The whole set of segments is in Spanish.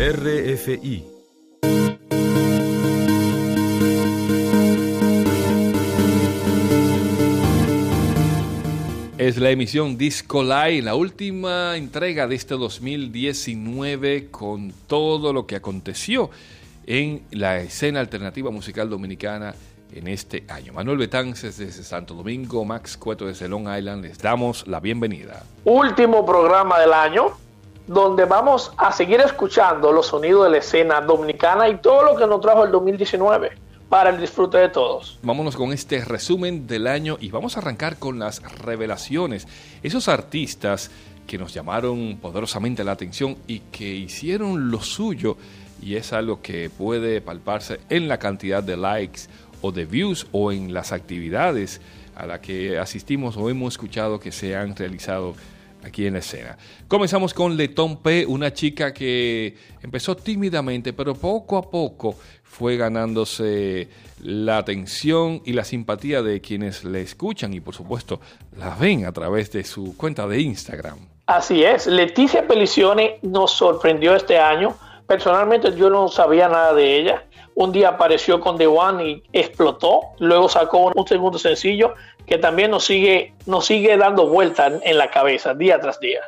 RFI Es la emisión Disco Live, la última entrega de este 2019 con todo lo que aconteció en la escena alternativa musical dominicana en este año. Manuel Betances desde Santo Domingo, Max Cueto desde Long Island, les damos la bienvenida. Último programa del año, donde vamos a seguir escuchando los sonidos de la escena dominicana y todo lo que nos trajo el 2019 para el disfrute de todos. Vámonos con este resumen del año y vamos a arrancar con las revelaciones. Esos artistas que nos llamaron poderosamente la atención y que hicieron lo suyo y es algo que puede palparse en la cantidad de likes o de views o en las actividades a las que asistimos o hemos escuchado que se han realizado aquí en la escena. Comenzamos con Letón P, una chica que empezó tímidamente, pero poco a poco fue ganándose la atención y la simpatía de quienes le escuchan y por supuesto la ven a través de su cuenta de Instagram. Así es, Leticia Pelicione nos sorprendió este año. Personalmente yo no sabía nada de ella. Un día apareció con The One y explotó. Luego sacó un segundo sencillo que también nos sigue, nos sigue dando vueltas en la cabeza día tras día.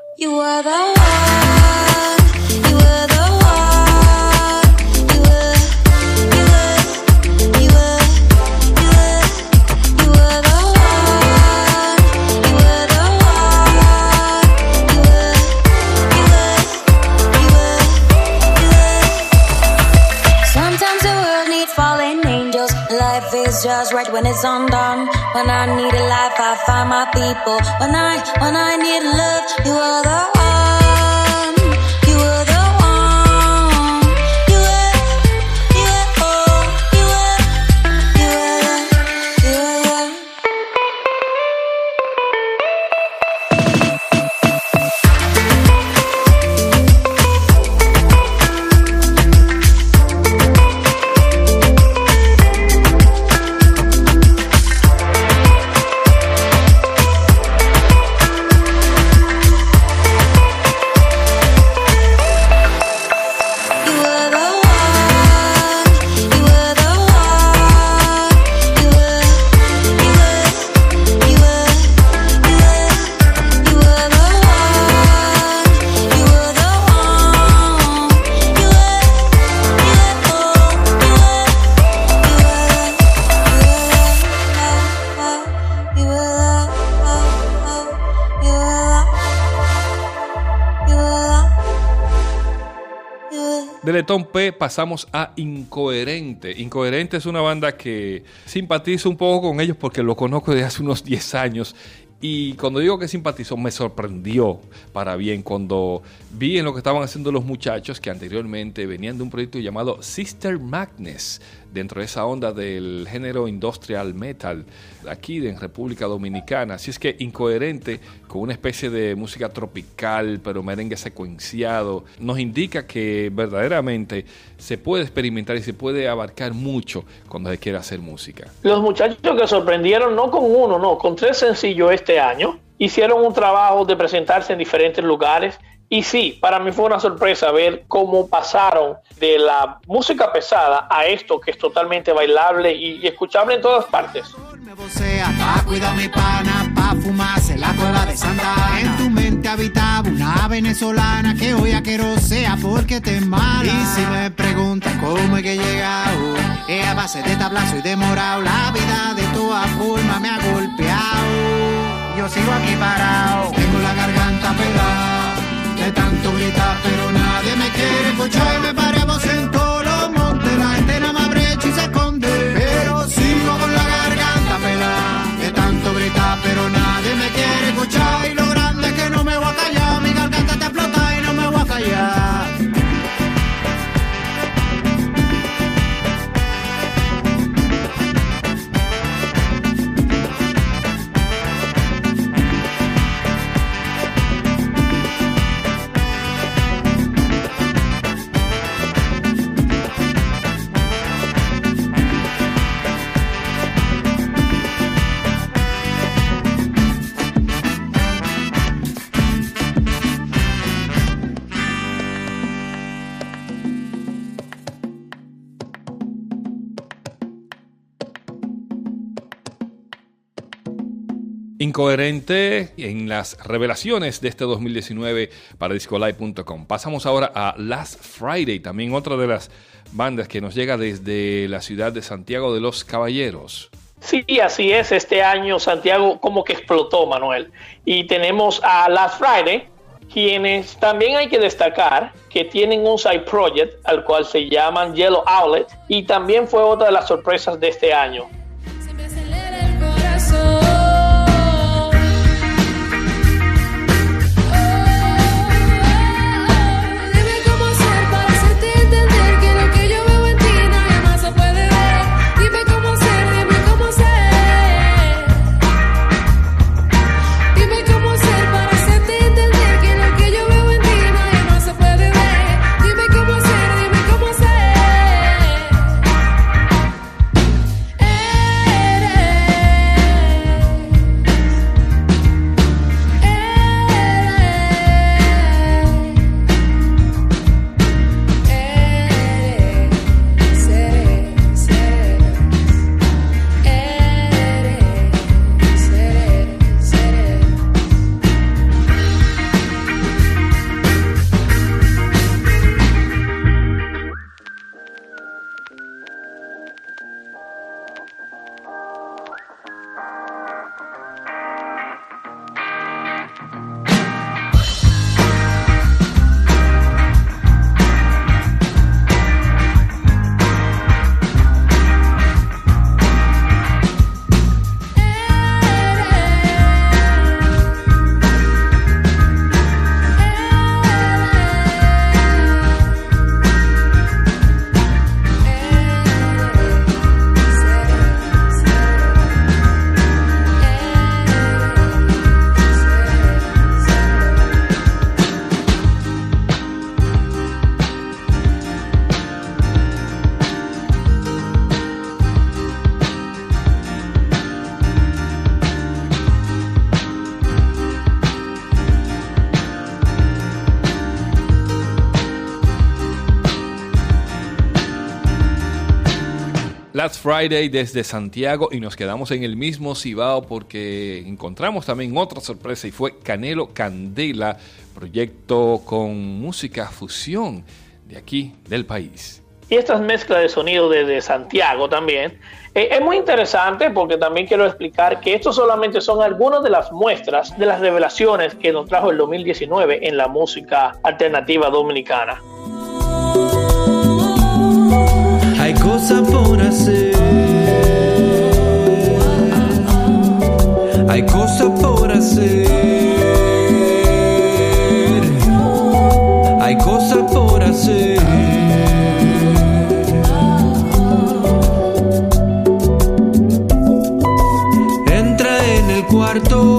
Just right when it's undone. When I need a life, I find my people. When I, when I need love, you are the De Letón P pasamos a Incoherente. Incoherente es una banda que simpatizo un poco con ellos porque lo conozco desde hace unos 10 años y cuando digo que simpatizó, me sorprendió para bien cuando vi en lo que estaban haciendo los muchachos que anteriormente venían de un proyecto llamado Sister Magnus, dentro de esa onda del género industrial metal, aquí en República Dominicana. Así es que incoherente, con una especie de música tropical, pero merengue secuenciado, nos indica que verdaderamente se puede experimentar y se puede abarcar mucho cuando se quiere hacer música. Los muchachos que sorprendieron, no con uno, no, con tres sencillos este año, hicieron un trabajo de presentarse en diferentes lugares. Y sí, para mí fue una sorpresa ver cómo pasaron de la música pesada a esto que es totalmente bailable y, escuchable en todas partes. Pa' cuidar mi pana, pa' fumarse la cueva de En tu mente habitaba una venezolana que hoy a sea porque te mala. Y si me preguntas cómo es que he llegado, es a base de tablazo y de. La vida de toda forma me ha golpeado. Yo sigo aquí parado, tengo la garganta pelada de tanto gritar, pero nadie me quiere escuchar me paremos en todos los montes. La gente nada más brecha y se esconde, pero sigo con la garganta pelada de tanto gritar, pero nadie me quiere escuchar incoherente en las revelaciones de este 2019 para discolive.com. Pasamos ahora a Last Friday, también otra de las bandas que nos llega desde la ciudad de Santiago de los Caballeros. Sí, así es. Este año Santiago como que explotó, Manuel. Y tenemos a Last Friday, quienes también hay que destacar que tienen un side project al cual se llaman Yellow Outlet y también fue otra de las sorpresas de este año. Last Friday desde Santiago y nos quedamos en el mismo Cibao porque encontramos también otra sorpresa y fue Canelo Candela, proyecto con música fusión de aquí del país. Y estas mezclas de sonido desde Santiago también eh, es muy interesante porque también quiero explicar que estos solamente son algunas de las muestras de las revelaciones que nos trajo el 2019 en la música alternativa dominicana. Hay cosas por hacer. Hay cosas por hacer. Hay cosas por hacer. Entra en el cuarto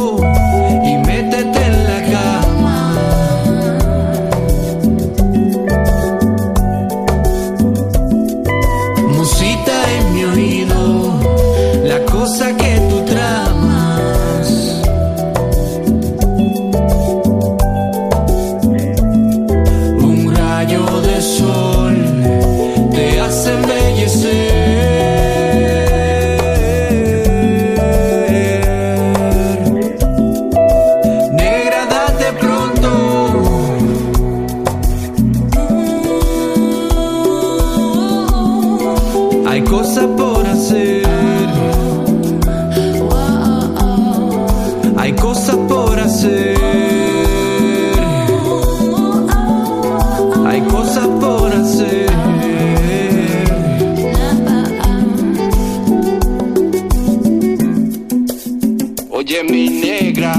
Oye mi negra,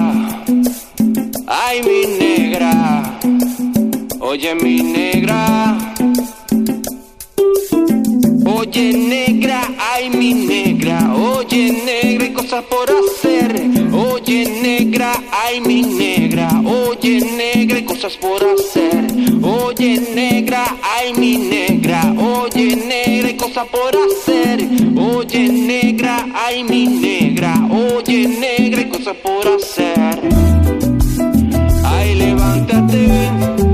ay mi negra, oye mi negra. Oye negra, ay mi negra, oye negra, hay cosas por hacer. Oye negra, ay mi negra, oye negra, hay cosas por hacer. Oye negra, ay mi negra, oye negra, hay cosas por hacer. Oye negra, ay mi negra, oye negra, cosas por hacer. Ay, levántate,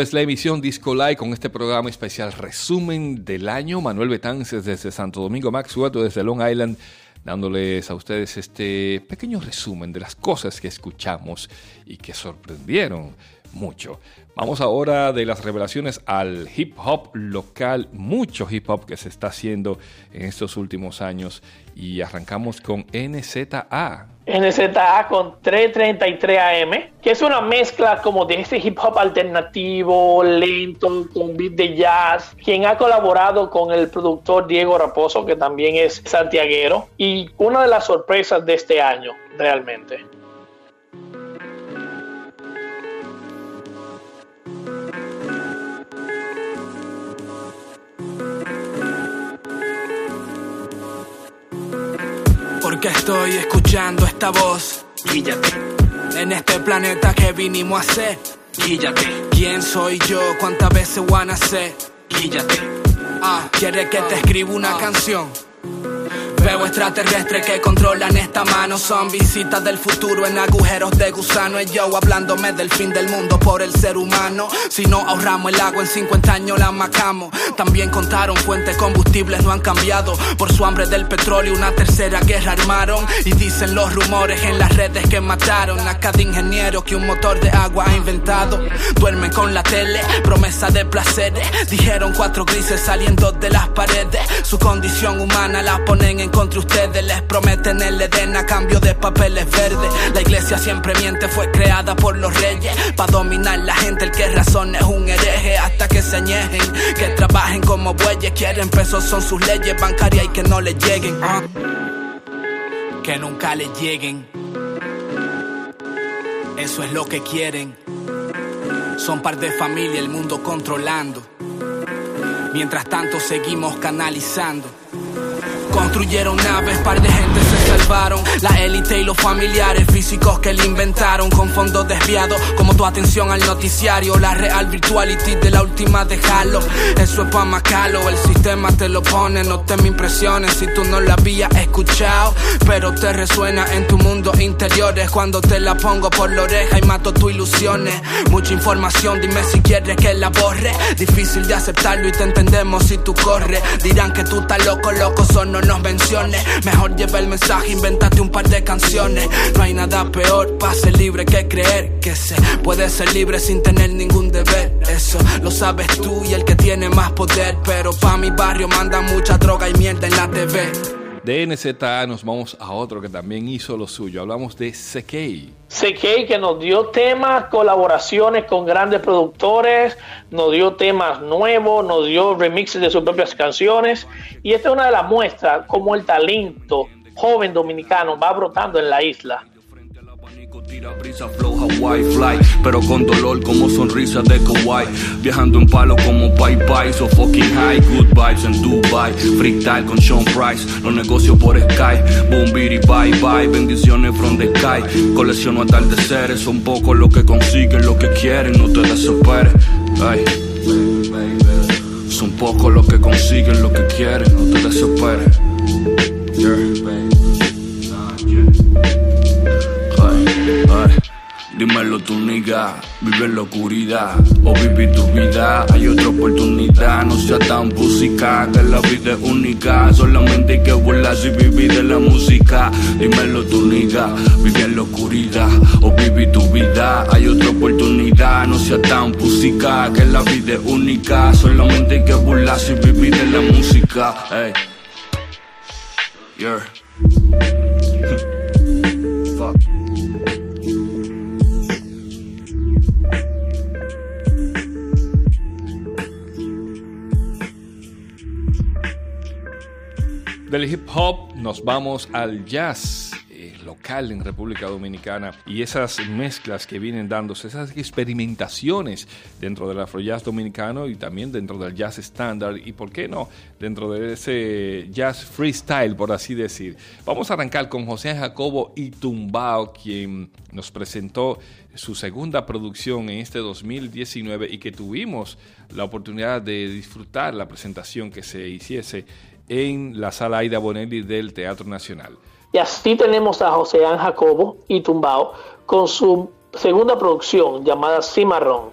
Es la emisión Disco Live con este programa especial resumen del año. Manuel Betances desde Santo Domingo, Max Suato desde Long Island, dándoles a ustedes este pequeño resumen de las cosas que escuchamos y que sorprendieron mucho. Vamos ahora de las revelaciones al hip hop local, mucho hip hop que se está haciendo en estos últimos años y arrancamos con NZA. NZA con 333 AM, que es una mezcla como de ese hip hop alternativo, lento, con beat de jazz, quien ha colaborado con el productor Diego Raposo, que también es santiaguero, y una de las sorpresas de este año, realmente. Porque estoy escuchando esta voz. Guíllate. En este planeta que vinimos a hacer. Guíllate. ¿Quién soy yo? ¿Cuántas veces voy a nacer? Guíllate. Ah, ¿quiere que te escriba una canción? Veo extraterrestres que controlan esta mano. Son visitas del futuro en agujeros de gusano. Y yo hablándome del fin del mundo por el ser humano. Si no ahorramos el agua en 50 años la macamos. También contaron fuentes combustibles no han cambiado. Por su hambre del petróleo una tercera guerra armaron. Y dicen los rumores en las redes que mataron a cada ingeniero que un motor de agua ha inventado. Duermen con la tele, promesa de placeres. Dijeron cuatro grises saliendo de las paredes. Su condición humana la ponen en contra ustedes. Les prometen el Edén a cambio de papeles verdes. La iglesia siempre miente, fue creada por los reyes. Para dominar la gente, el que razón es un hereje. Hasta que se añejen, que trabajen como bueyes. Quieren pesos, son sus leyes bancarias y que no les lleguen. Que nunca les lleguen. Eso es lo que quieren. Son par de familia, el mundo controlando. Mientras tanto seguimos canalizando. Construyeron naves, par de gente se salvaron. La élite y los familiares físicos que le inventaron con fondos desviados. Como tu atención al noticiario, la real virtuality de la última de Halo. Eso es pa' macalo, el sistema te lo pone. No te me impresiones si tú no lo habías escuchado. Pero te resuena en tu mundo interior. Es cuando te la pongo por la oreja y mato tus ilusiones. Mucha información, dime si quieres que la borre. Difícil de aceptarlo y te entendemos si tú corres. Dirán que tú estás loco, loco, son no nos menciones. Mejor lleva el mensaje, invéntate un par de canciones. No hay nada peor, pase libre que creer que se puede ser libre sin tener ningún deber. Eso lo sabes tú y el que tiene más poder. Pero pa' mi barrio manda mucha droga y mierda en la TV. De NZA nos vamos a otro que también hizo lo suyo. Hablamos de Sekei. Sekei que nos dio temas, colaboraciones con grandes productores, nos dio temas nuevos, nos dio remixes de sus propias canciones. Y esta es una de las muestras como el talento joven dominicano va brotando en la isla. Tira brisa flow Hawaii fly, pero con dolor como sonrisa de Kauai. Viajando en palo como Pai Pai, so fucking high, good vibes en Dubai. Freestyle con Sean Price, los negocios por Sky. Boom, biri, bye bye, bendiciones from the sky. Colecciono atardeceres, son pocos los que consiguen lo que quieren, no te desesperes. Ay. Son pocos los que consiguen lo que quieren, no te desesperes. Nigga, vive en la oscuridad o vivir tu vida. Hay otra oportunidad, no sea tan música, que la vida es única. Solamente hay que burlarse y vivir de la música. Dímelo tu nigga, vive en la oscuridad o vivir tu vida. Hay otra oportunidad, no sea tan música, que la vida es única. Solamente hay que burlarse y vivir de la música. Hey. Yeah. Del hip hop nos vamos al jazz eh, local en República Dominicana y esas mezclas que vienen dándose, esas experimentaciones dentro del afro-jazz dominicano y también dentro del jazz estándar y, ¿por qué no?, dentro de ese jazz freestyle, por así decir. Vamos a arrancar con José Jacobo y Tumbao, quien nos presentó su segunda producción en este 2019 y que tuvimos la oportunidad de disfrutar la presentación que se hiciese en la sala Aida Bonelli del Teatro Nacional. Y así tenemos a José Ángel Jacobo y Tumbao con su segunda producción llamada Cimarrón.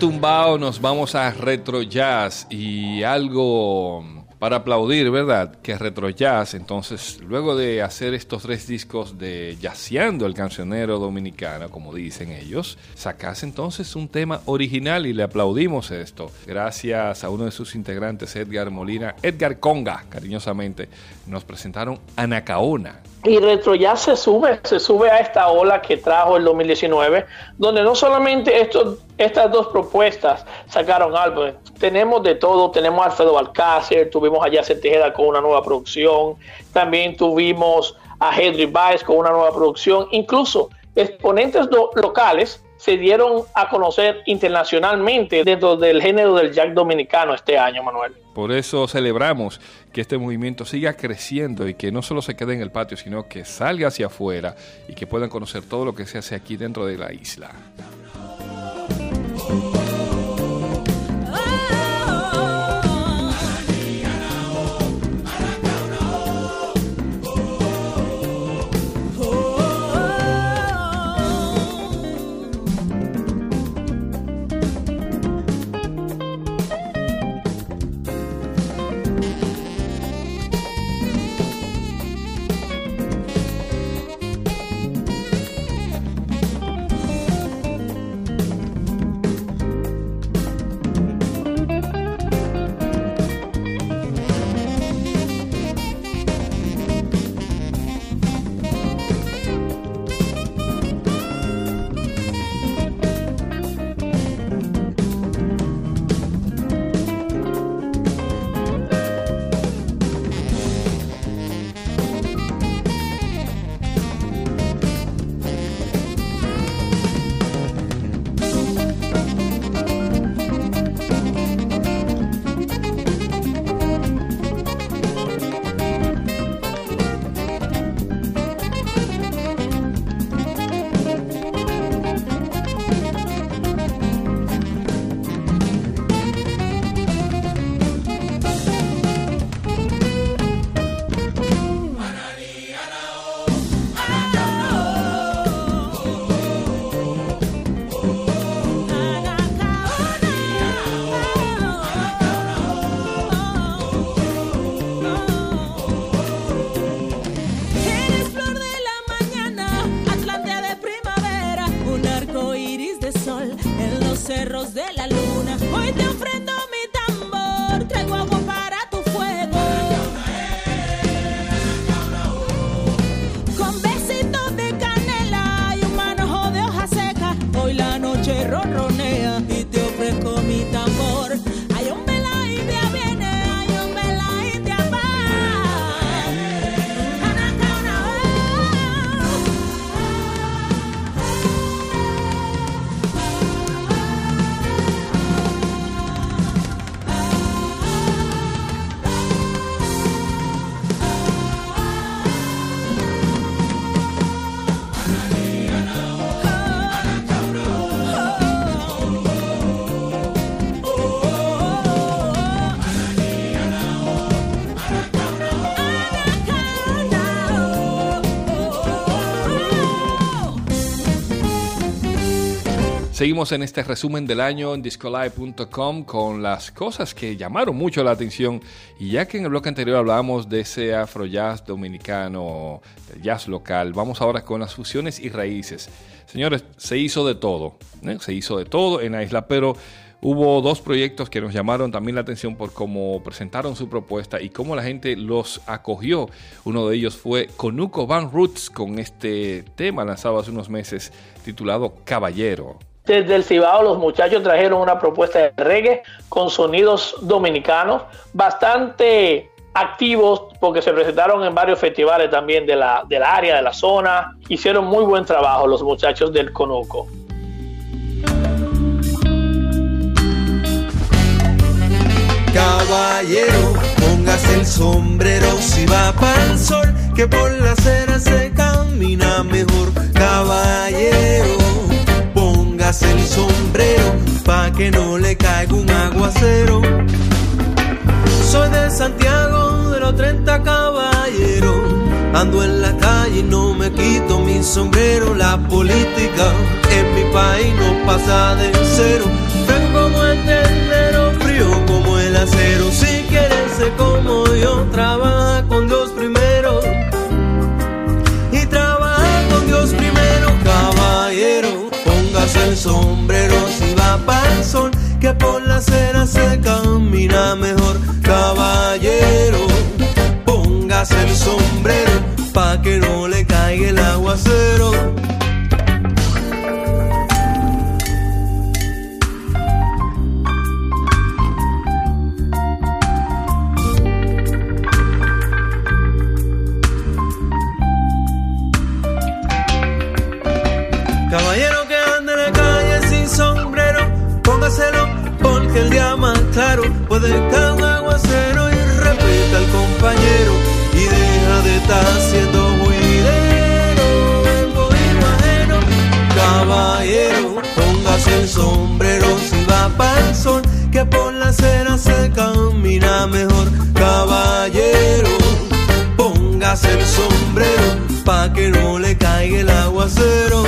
Tumbao nos vamos a retro jazz y algo para aplaudir, ¿verdad? Que Retro Jazz, entonces, luego de hacer estos tres discos de Jazzeando el cancionero dominicano, como dicen ellos, sacase entonces un tema original y le aplaudimos esto. Gracias a uno de sus integrantes, Edgar Molina, Edgar Conga, cariñosamente, nos presentaron Anacaona, y Retro Jazz se sube, se sube a esta ola que trajo el 2019, donde no solamente estos, estas dos propuestas sacaron álbumes, tenemos de todo, tenemos a Alfredo Alcácer, tuvimos a Yacet Tejeda con una nueva producción, también tuvimos a Henry Baez con una nueva producción, incluso exponentes locales se dieron a conocer internacionalmente dentro del género del jack dominicano este año, Manuel. Por eso celebramos que este movimiento siga creciendo y que no solo se quede en el patio, sino que salga hacia afuera y que puedan conocer todo lo que se hace aquí dentro de la isla. Seguimos en este resumen del año en discolive.com con las cosas que llamaron mucho la atención. Y ya que en el bloque anterior hablábamos de ese afro jazz dominicano, jazz local, vamos ahora con las fusiones y raíces. Señores, se hizo de todo, ¿eh? se hizo de todo en la isla, pero Hubo dos proyectos que nos llamaron también la atención por cómo presentaron su propuesta y cómo la gente los acogió. Uno de ellos fue Conuco Van Roots con este tema lanzado hace unos meses titulado Caballero. Desde el Cibao los muchachos trajeron una propuesta de reggae con sonidos dominicanos bastante activos porque se presentaron en varios festivales también de la, del área, de la zona. Hicieron muy buen trabajo los muchachos del Conuco. Caballero, póngase el sombrero si va para el sol, que por la acera se camina mejor. Caballero el sombrero pa' que no le caiga un aguacero. Soy de Santiago de los 30 caballeros. Ando en la calle y no me quito mi sombrero. La política en mi país no pasa de cero enero frío como el acero. Si quieres ser como yo, trabaja con Dios primero. Sombrero si va para el sol, que por la acera se camina mejor, caballero. Póngase el sombrero pa' que no le caiga el aguacero. Porque el día más claro puede caer un aguacero y respeta al compañero y deja de estar haciendo juidero. Caballero, póngase el sombrero si va para el sol, que por la acera se camina mejor. Caballero, póngase el sombrero pa' que no le caiga el aguacero.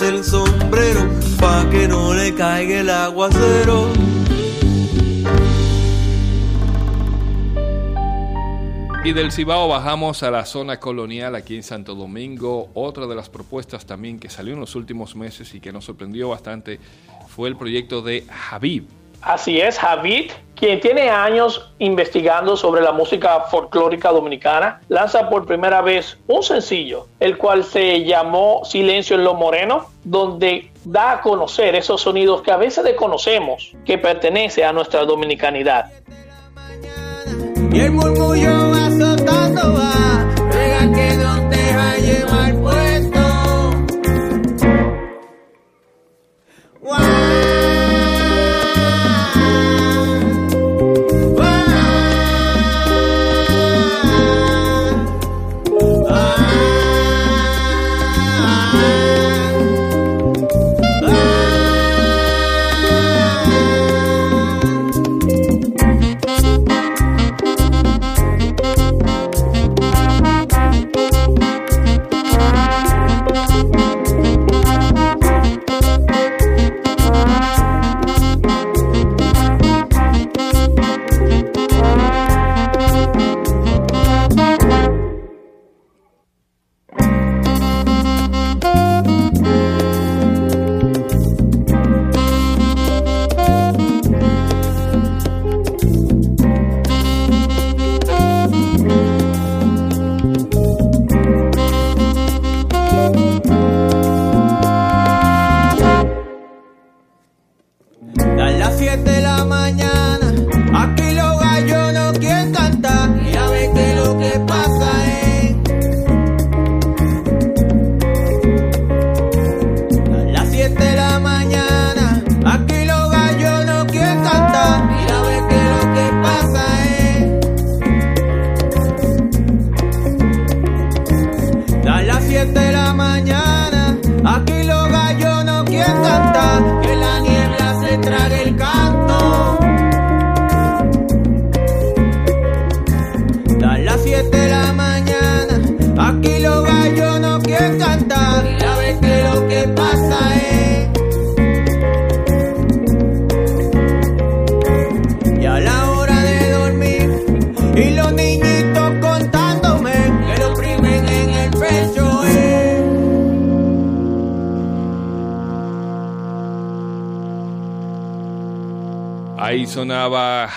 El sombrero pa' que no le caiga el aguacero. Y del Cibao bajamos a la zona colonial aquí en Santo Domingo. Otra de las propuestas también que salió en los últimos meses y que nos sorprendió bastante fue el proyecto de Habib. Así es, Javid, quien tiene años investigando sobre la música folclórica dominicana, lanza por primera vez un sencillo, el cual se llamó Silencio en lo Moreno, donde da a conocer esos sonidos que a veces desconocemos, que pertenece a nuestra dominicanidad. Y el murmullo azotando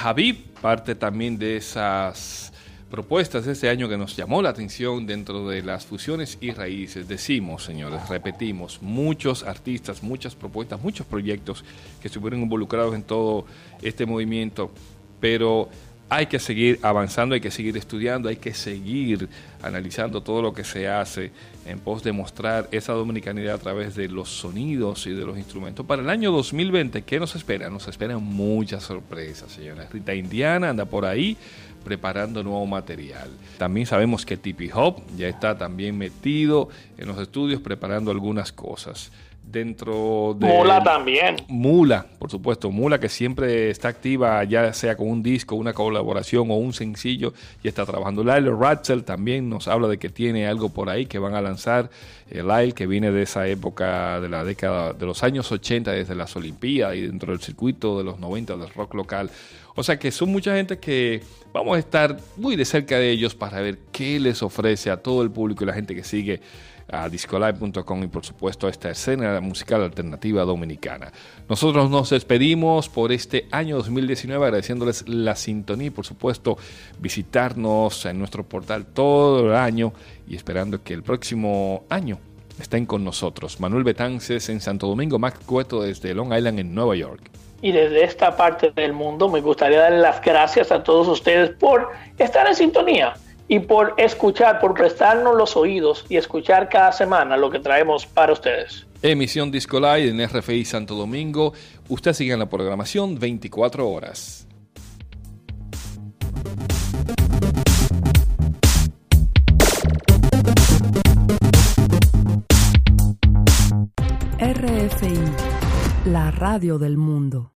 Habib, parte también de esas propuestas de este año que nos llamó la atención dentro de las fusiones y raíces. Decimos, señores, repetimos, muchos artistas, muchas propuestas, muchos proyectos que estuvieron involucrados en todo este movimiento, pero hay que seguir avanzando, hay que seguir estudiando, hay que seguir analizando todo lo que se hace en pos de mostrar esa dominicanidad a través de los sonidos y de los instrumentos. Para el año 2020, ¿qué nos espera? Nos esperan muchas sorpresas, señores. Rita Indiana anda por ahí preparando nuevo material. También sabemos que Tipi Hop ya está también metido en los estudios preparando algunas cosas dentro de... Mula también. Mula, por supuesto, Mula que siempre está activa, ya sea con un disco, una colaboración o un sencillo, y está trabajando. Lyle Ratzel también nos habla de que tiene algo por ahí que van a lanzar. Eh, Lyle, que viene de esa época, de la década de los años 80, desde las Olimpiadas y dentro del circuito de los 90 del rock local. O sea que son mucha gente que vamos a estar muy de cerca de ellos para ver qué les ofrece a todo el público y la gente que sigue a discolive.com y por supuesto a esta escena musical alternativa dominicana. Nosotros nos despedimos por este año 2019 agradeciéndoles la sintonía y por supuesto visitarnos en nuestro portal todo el año y esperando que el próximo año estén con nosotros. Manuel Betances en Santo Domingo, Mac Cueto desde Long Island en Nueva York. Y desde esta parte del mundo me gustaría darle las gracias a todos ustedes por estar en sintonía y por escuchar, por prestarnos los oídos y escuchar cada semana lo que traemos para ustedes. Emisión Disco Live en RFI Santo Domingo. Usted sigue en la programación 24 horas. RFI, la radio del mundo.